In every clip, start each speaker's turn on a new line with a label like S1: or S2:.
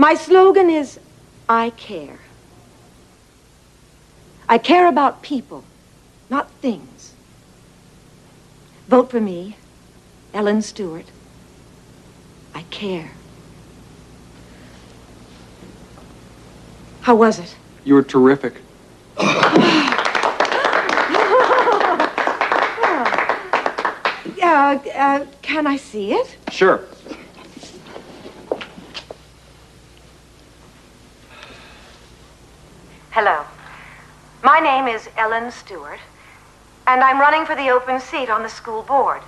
S1: My slogan is I care. I care about people, not things. Vote for me, Ellen Stewart. I care. How was it?
S2: You were terrific.
S1: Uh, uh, can I see it?
S2: Sure.
S1: Hello. My name is Ellen Stewart, and I'm running for the open seat on the school board.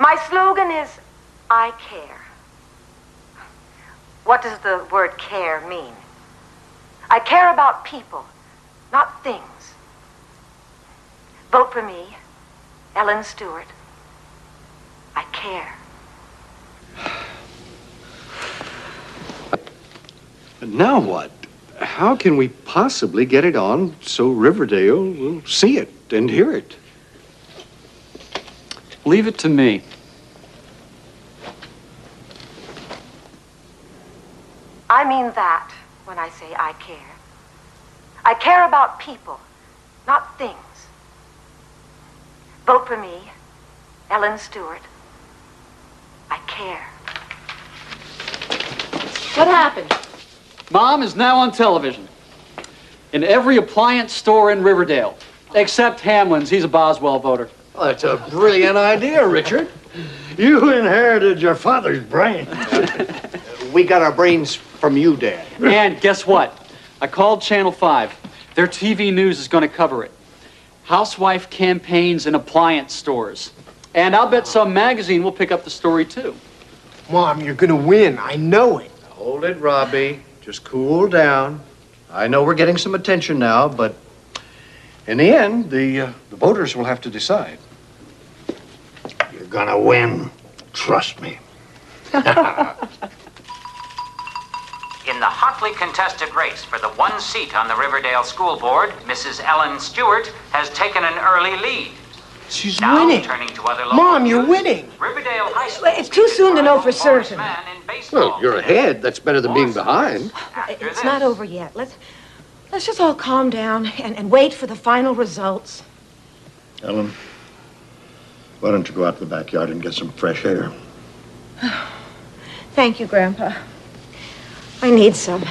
S1: My slogan is I care. What does the word care mean? I care about people, not things. Vote for me, Ellen Stewart. I care.
S3: But now what? How can we possibly get it on so Riverdale will see it and hear it?
S2: Leave it to me.
S1: I mean that when I say I care. I care about people, not things. Vote for me, Ellen Stewart. I care. What happened?
S2: Mom is now on television. In every appliance store in Riverdale. Except Hamlin's. He's a Boswell voter.
S3: Well, that's a brilliant idea, Richard.
S4: You inherited your father's brain.
S3: We got our brains from you, Dad.
S2: And guess what? I called Channel 5. Their TV news is going to cover it. Housewife campaigns in appliance stores. And I'll bet some magazine will pick up the story, too.
S5: Mom, you're gonna win. I know it.
S3: Hold it, Robbie. Just cool down. I know we're getting some attention now, but in the end, the, uh, the voters will have to decide.
S4: You're gonna win. Trust me.
S6: In the hotly contested race for the one seat on the Riverdale School Board, Mrs. Ellen Stewart has taken an early lead.
S5: She's
S6: Now,
S5: winning.
S6: turning to other local
S5: Mom, you're
S6: news,
S5: winning.
S6: Riverdale High School.
S1: It's too soon to know for certain.
S6: Man in baseball.
S3: Well, you're ahead. That's better than being behind.
S6: After
S1: It's
S6: this.
S1: not over yet. Let's let's just all calm down and, and wait for the final results.
S4: Ellen, why don't you go out to the backyard and get some fresh air?
S1: Thank you, Grandpa. I need some.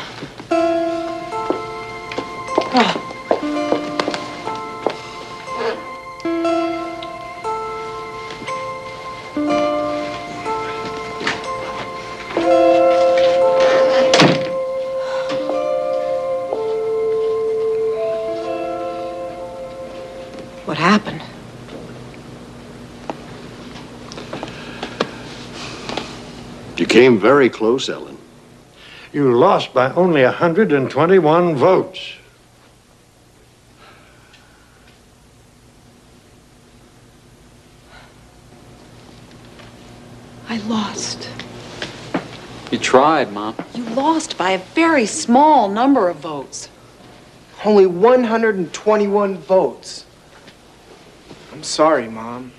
S3: You came very close, Ellen.
S4: You lost by only 121 votes.
S7: I lost.
S2: You tried, Mom.
S7: You lost by a very small number of votes.
S5: Only 121 votes. I'm sorry, Mom.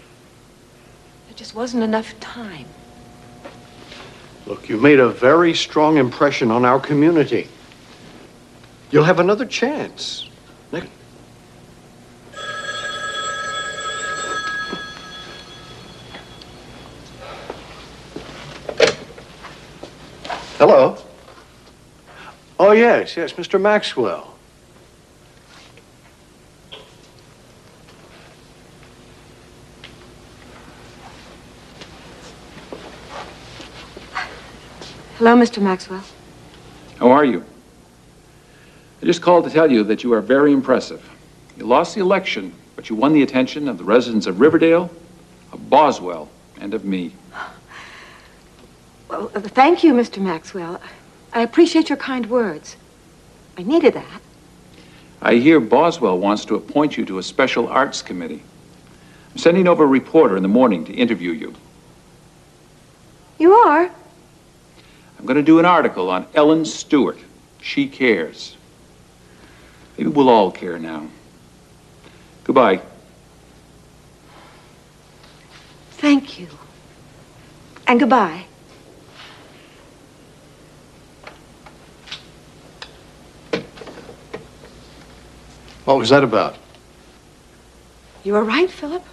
S1: There just wasn't enough time.
S3: Look, you made a very strong impression on our community. You'll have another chance. Nick. Hello. Oh, yes, yes, Mr. Maxwell.
S1: Hello, Mr. Maxwell.
S8: How are you? I just called to tell you that you are very impressive. You lost the election, but you won the attention of the residents of Riverdale, of Boswell, and of me.
S1: Well, uh, thank you, Mr. Maxwell. I appreciate your kind words. I needed that.
S8: I hear Boswell wants to appoint you to a special arts committee. I'm sending over a reporter in the morning to interview you.
S1: You are?
S8: I'm going to do an article on Ellen Stewart. She cares. Maybe we'll all care now. Goodbye.
S1: Thank you. And goodbye.
S3: What was that about?
S1: You were right, Philip.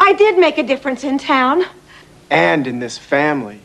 S1: I did make a difference in town.
S5: And in this family.